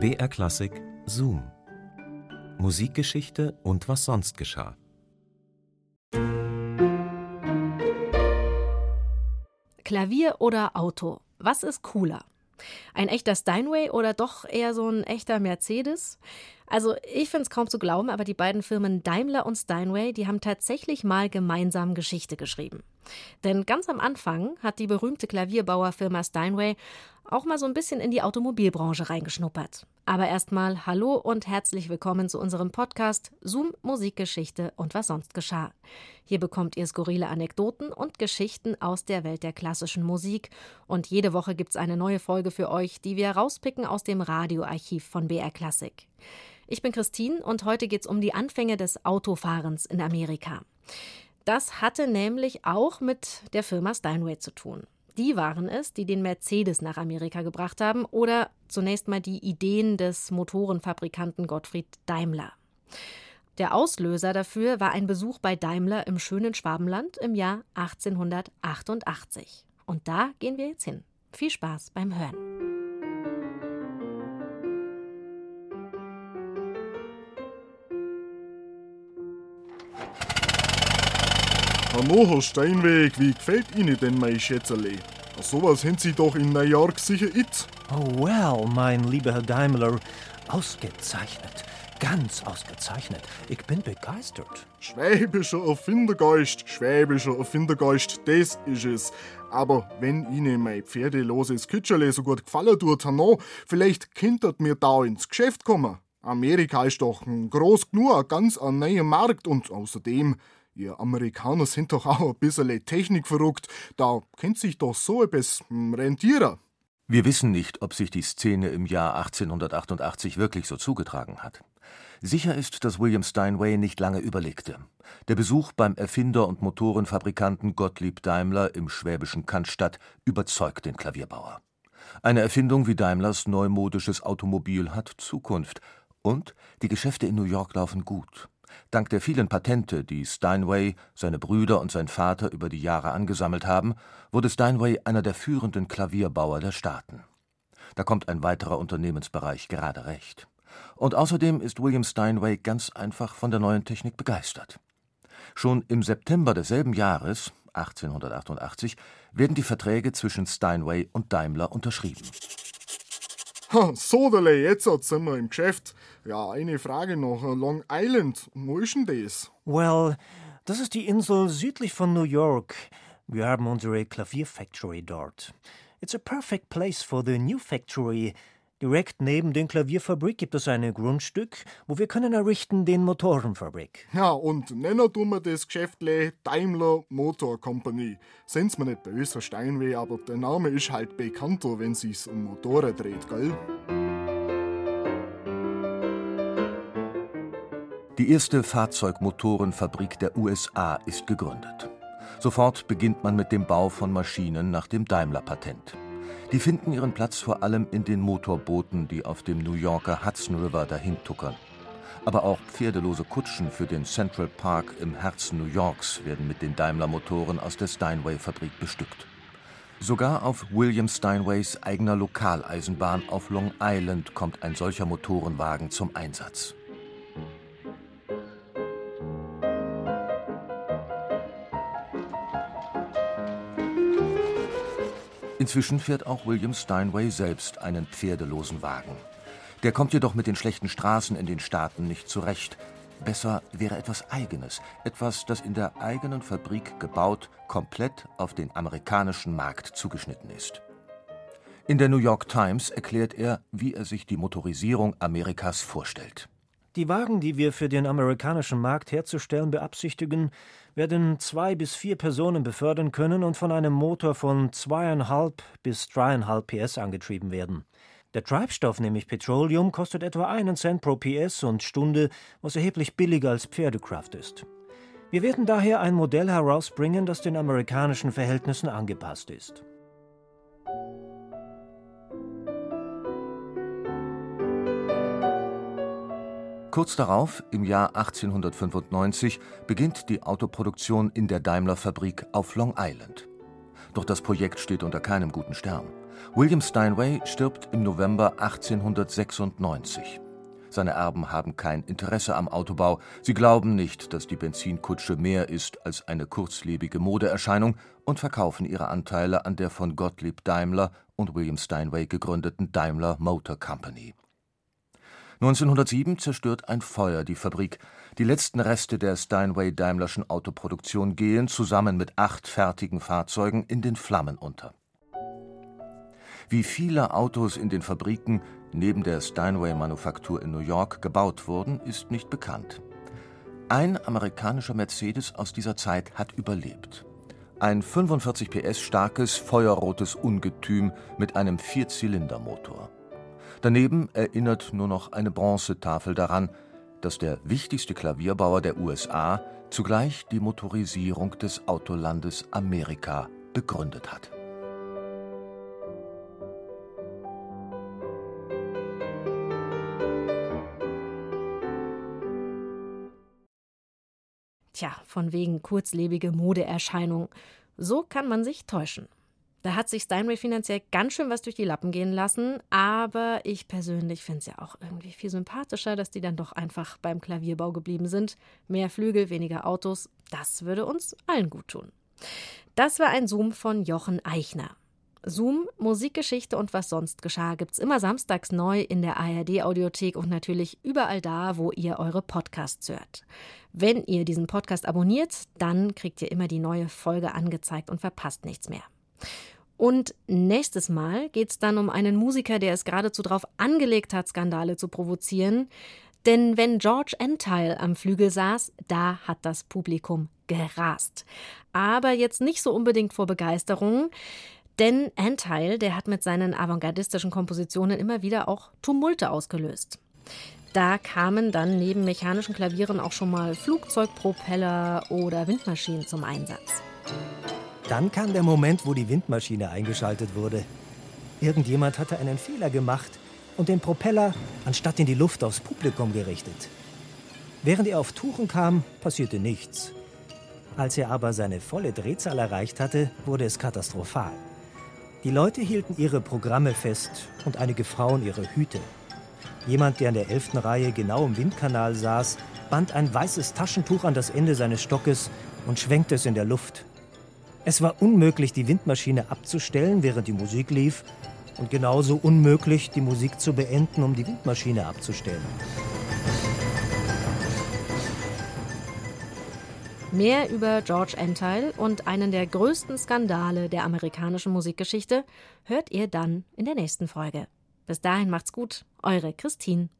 BR Klassik Zoom. Musikgeschichte und was sonst geschah. Klavier oder Auto? Was ist cooler? Ein echter Steinway oder doch eher so ein echter Mercedes? Also ich finde es kaum zu glauben, aber die beiden Firmen Daimler und Steinway, die haben tatsächlich mal gemeinsam Geschichte geschrieben. Denn ganz am Anfang hat die berühmte Klavierbauerfirma Steinway auch mal so ein bisschen in die Automobilbranche reingeschnuppert. Aber erstmal hallo und herzlich willkommen zu unserem Podcast Zoom Musikgeschichte und was sonst geschah. Hier bekommt ihr skurrile Anekdoten und Geschichten aus der Welt der klassischen Musik und jede Woche gibt's eine neue Folge für euch, die wir rauspicken aus dem Radioarchiv von BR Classic. Ich bin Christine und heute geht's um die Anfänge des Autofahrens in Amerika. Das hatte nämlich auch mit der Firma Steinway zu tun. Die waren es, die den Mercedes nach Amerika gebracht haben oder zunächst mal die Ideen des Motorenfabrikanten Gottfried Daimler. Der Auslöser dafür war ein Besuch bei Daimler im schönen Schwabenland im Jahr 1888. Und da gehen wir jetzt hin. Viel Spaß beim Hören. Herr Steinweg, wie gefällt Ihnen denn mein Schätzerle? Sowas haben Sie doch in New York sicher it. Oh, well, mein lieber Herr Daimler, ausgezeichnet. Ganz ausgezeichnet. Ich bin begeistert. Schwäbischer Erfindergeist, schwäbischer Erfindergeist, das ist es. Aber wenn Ihnen mein pferdeloses Kütscherle so gut gefallen tut, Hanno, vielleicht könntet mir da ins Geschäft kommen. Amerika ist doch groß genug, ein ganz ein neuer Markt und außerdem, Ihr Amerikaner sind doch auch ein bisschen technikverrückt. Da kennt sich doch so etwas hm, rentieren. Wir wissen nicht, ob sich die Szene im Jahr 1888 wirklich so zugetragen hat. Sicher ist, dass William Steinway nicht lange überlegte. Der Besuch beim Erfinder und Motorenfabrikanten Gottlieb Daimler im schwäbischen Cannstatt überzeugt den Klavierbauer. Eine Erfindung wie Daimlers neumodisches Automobil hat Zukunft. Und die Geschäfte in New York laufen gut. Dank der vielen Patente, die Steinway, seine Brüder und sein Vater über die Jahre angesammelt haben, wurde Steinway einer der führenden Klavierbauer der Staaten. Da kommt ein weiterer Unternehmensbereich gerade recht. Und außerdem ist William Steinway ganz einfach von der neuen Technik begeistert. Schon im September desselben Jahres, 1888, werden die Verträge zwischen Steinway und Daimler unterschrieben. Sodele, jetzt sind wir im Geschäft. Ja, eine Frage noch. Long Island, wo ist denn das? Well, das ist die Insel südlich von New York. Wir haben unsere Klavierfactory dort. It's a perfect place for the new factory. Direkt neben der Klavierfabrik gibt es ein Grundstück, wo wir können errichten den Motorenfabrik. Ja, und nennen tun wir das Geschäftle Daimler Motor Company. Sind's mir nicht böse, Steinweh, aber der Name ist halt bekannter, wenn sich's um Motoren dreht, gell? Die erste Fahrzeugmotorenfabrik der USA ist gegründet. Sofort beginnt man mit dem Bau von Maschinen nach dem Daimler-Patent. Die finden ihren Platz vor allem in den Motorbooten, die auf dem New Yorker Hudson River dahintuckern. Aber auch pferdelose Kutschen für den Central Park im Herzen New Yorks werden mit den Daimler-Motoren aus der Steinway-Fabrik bestückt. Sogar auf William Steinways eigener Lokaleisenbahn auf Long Island kommt ein solcher Motorenwagen zum Einsatz. Inzwischen fährt auch William Steinway selbst einen pferdelosen Wagen. Der kommt jedoch mit den schlechten Straßen in den Staaten nicht zurecht. Besser wäre etwas Eigenes, etwas, das in der eigenen Fabrik gebaut, komplett auf den amerikanischen Markt zugeschnitten ist. In der New York Times erklärt er, wie er sich die Motorisierung Amerikas vorstellt. Die Wagen, die wir für den amerikanischen Markt herzustellen beabsichtigen, werden zwei bis vier Personen befördern können und von einem Motor von zweieinhalb bis dreieinhalb PS angetrieben werden. Der Treibstoff, nämlich Petroleum, kostet etwa einen Cent pro PS und Stunde, was erheblich billiger als Pferdekraft ist. Wir werden daher ein Modell herausbringen, das den amerikanischen Verhältnissen angepasst ist. Kurz darauf, im Jahr 1895, beginnt die Autoproduktion in der Daimler-Fabrik auf Long Island. doch das Projekt steht unter keinem guten Stern. William Steinway stirbt im November 1896. Seine Erben haben kein Interesse am Autobau. Sie glauben nicht, dass die Benzinkutsche mehr ist als eine kurzlebige Modeerscheinung und verkaufen ihre Anteile an der von Gottlieb Daimler und William Steinway gegründeten Daimler Motor Company. 1907 zerstört ein Feuer die Fabrik. Die letzten Reste der Steinway-Daimlerschen Autoproduktion gehen zusammen mit acht fertigen Fahrzeugen in den Flammen unter. Wie viele Autos in den Fabriken neben der Steinway-Manufaktur in New York gebaut wurden, ist nicht bekannt. Ein amerikanischer Mercedes aus dieser Zeit hat überlebt. Ein 45 PS starkes, feuerrotes Ungetüm mit einem Vierzylindermotor. Daneben erinnert nur noch eine Bronzetafel daran, dass der wichtigste Klavierbauer der USA zugleich die Motorisierung des Autolandes Amerika begründet hat. Tja, von wegen kurzlebige Modeerscheinung. So kann man sich täuschen. Da hat sich Steinway finanziell ganz schön was durch die Lappen gehen lassen, aber ich persönlich finde es ja auch irgendwie viel sympathischer, dass die dann doch einfach beim Klavierbau geblieben sind. Mehr Flügel, weniger Autos, das würde uns allen gut tun. Das war ein Zoom von Jochen Eichner. Zoom, Musikgeschichte und was sonst geschah, gibt's immer samstags neu in der ARD-Audiothek und natürlich überall da, wo ihr eure Podcasts hört. Wenn ihr diesen Podcast abonniert, dann kriegt ihr immer die neue Folge angezeigt und verpasst nichts mehr. Und nächstes Mal geht es dann um einen Musiker, der es geradezu darauf angelegt hat, Skandale zu provozieren. Denn wenn George Entile am Flügel saß, da hat das Publikum gerast. Aber jetzt nicht so unbedingt vor Begeisterung. Denn Entile, der hat mit seinen avantgardistischen Kompositionen immer wieder auch Tumulte ausgelöst. Da kamen dann neben mechanischen Klavieren auch schon mal Flugzeugpropeller oder Windmaschinen zum Einsatz. Dann kam der Moment, wo die Windmaschine eingeschaltet wurde. Irgendjemand hatte einen Fehler gemacht und den Propeller anstatt in die Luft aufs Publikum gerichtet. Während er auf Touren kam, passierte nichts. Als er aber seine volle Drehzahl erreicht hatte, wurde es katastrophal. Die Leute hielten ihre Programme fest und einige Frauen ihre Hüte. Jemand, der in der elften Reihe genau im Windkanal saß, band ein weißes Taschentuch an das Ende seines Stockes und schwenkte es in der Luft. Es war unmöglich, die Windmaschine abzustellen, während die Musik lief, und genauso unmöglich, die Musik zu beenden, um die Windmaschine abzustellen. Mehr über George Entile und einen der größten Skandale der amerikanischen Musikgeschichte hört ihr dann in der nächsten Folge. Bis dahin macht's gut, eure Christine.